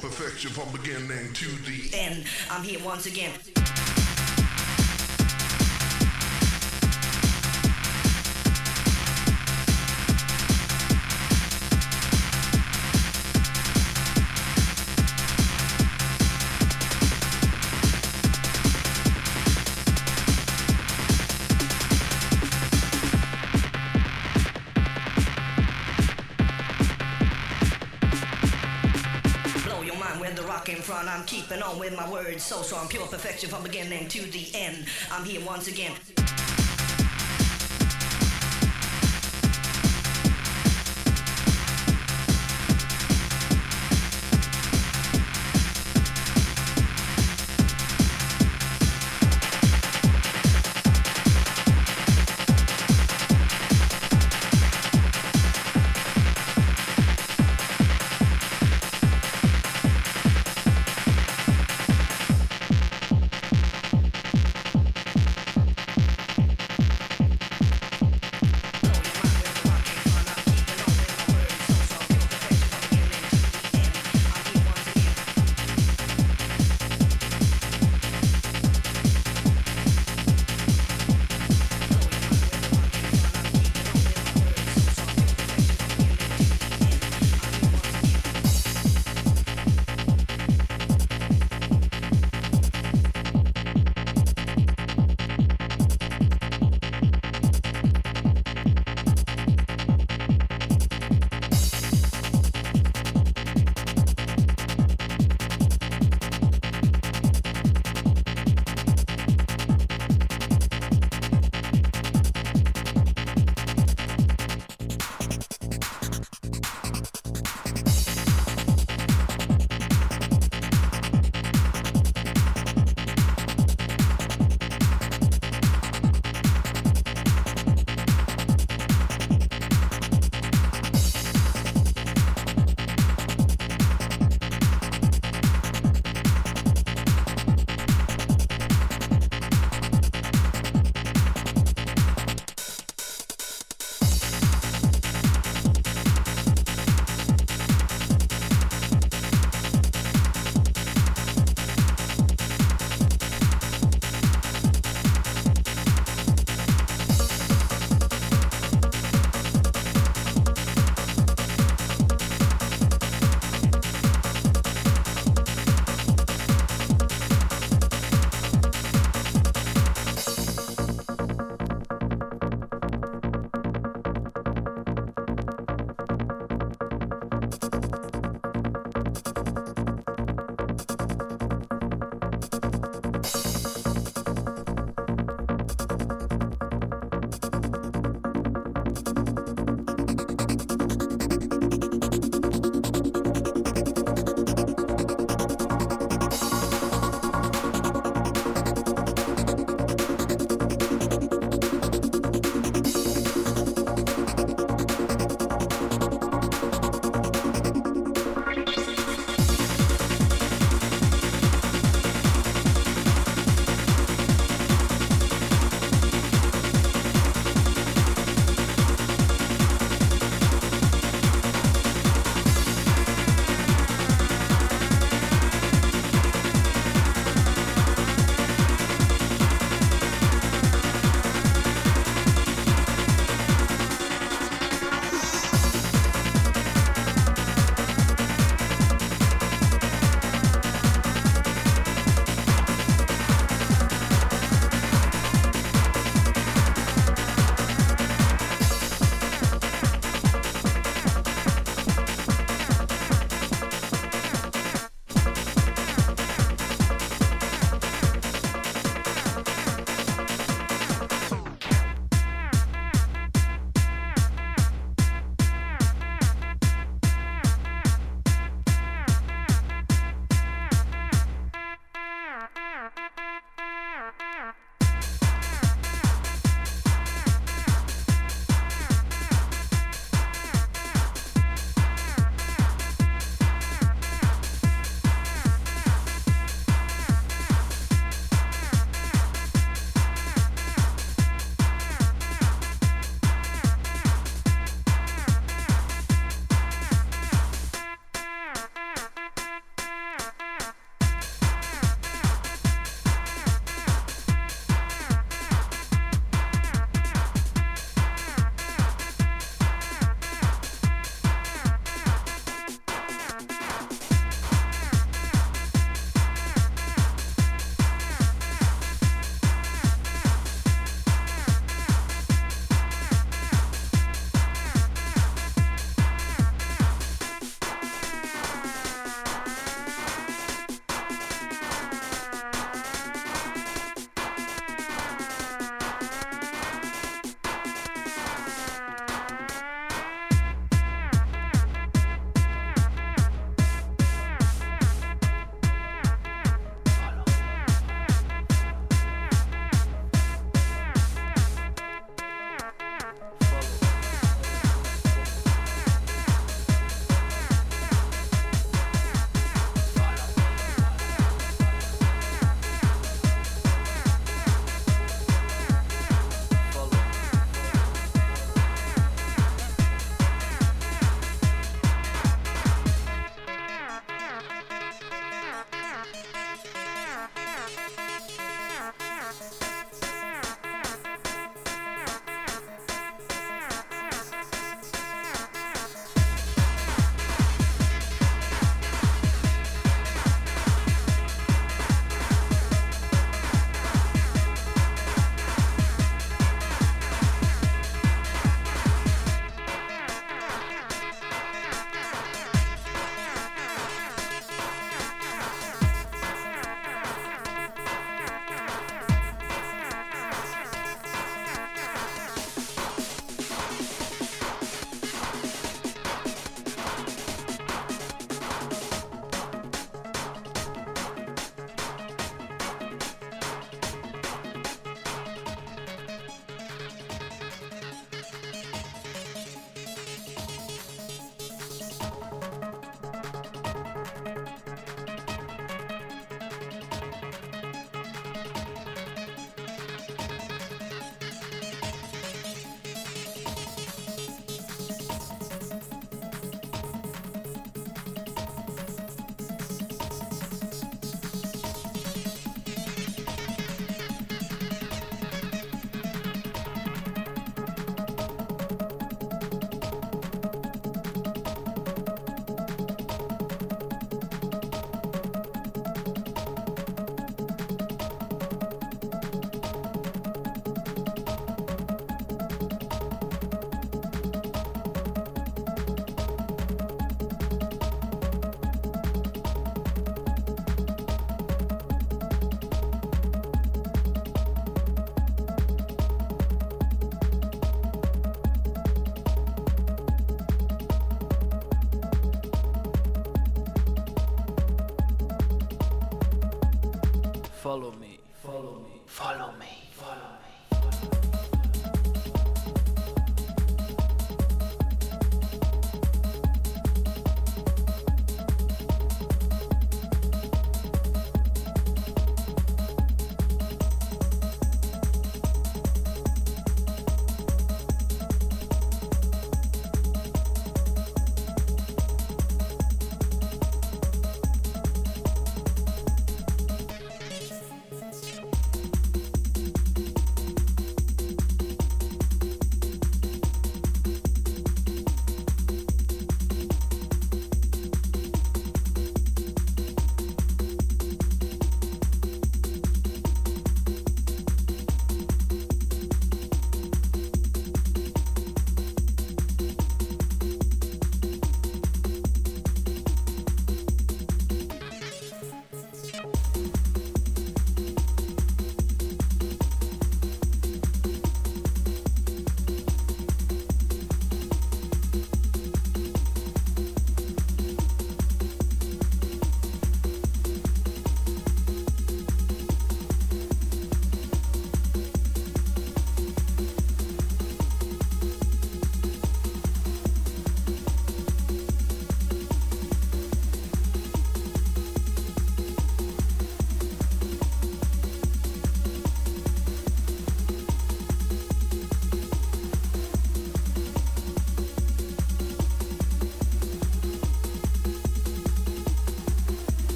Perfection from beginning to the end. I'm here once again. I'm keeping on with my words so strong, pure perfection from beginning to the end. I'm here once again.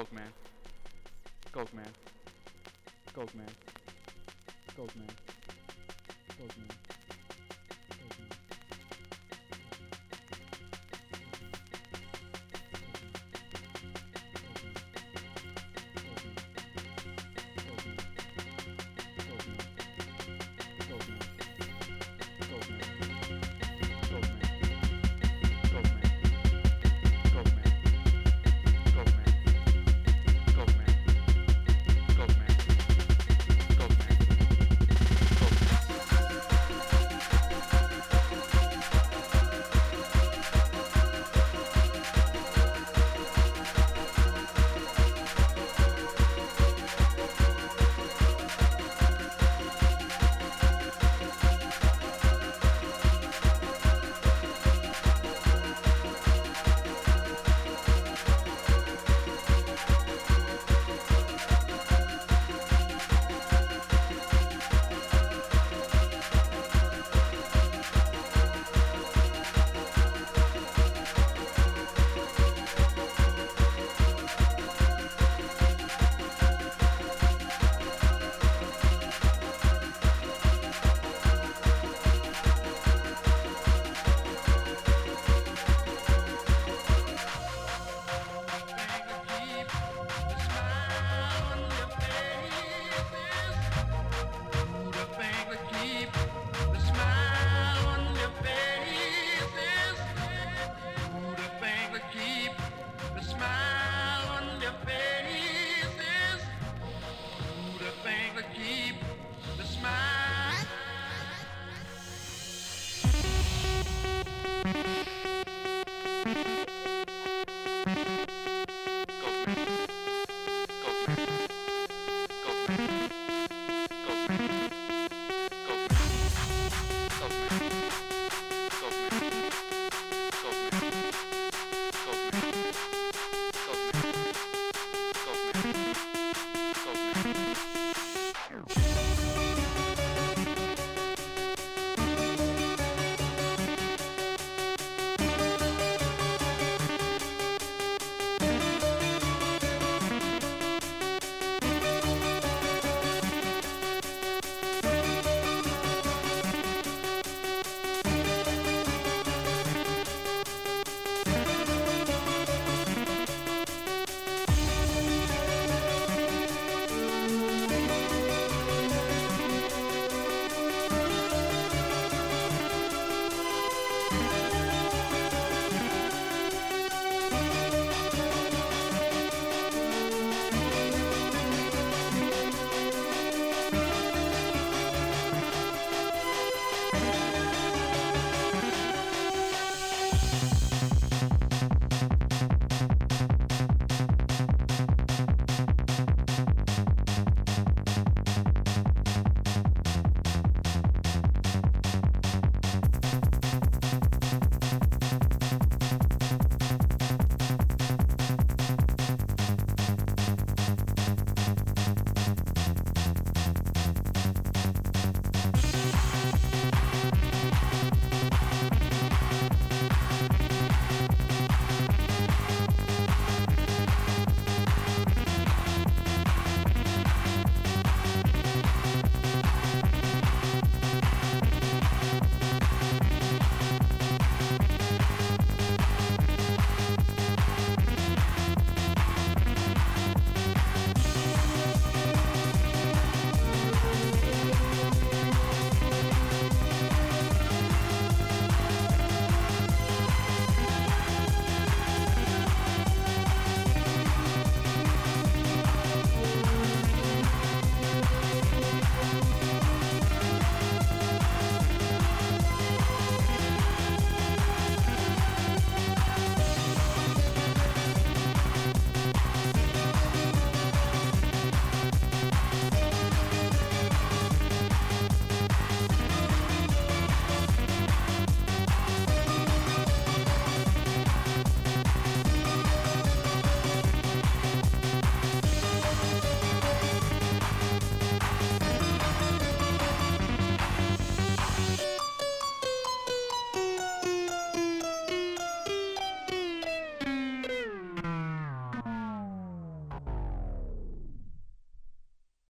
Coke man. Coke man. Coke man. Coke man. Coke man.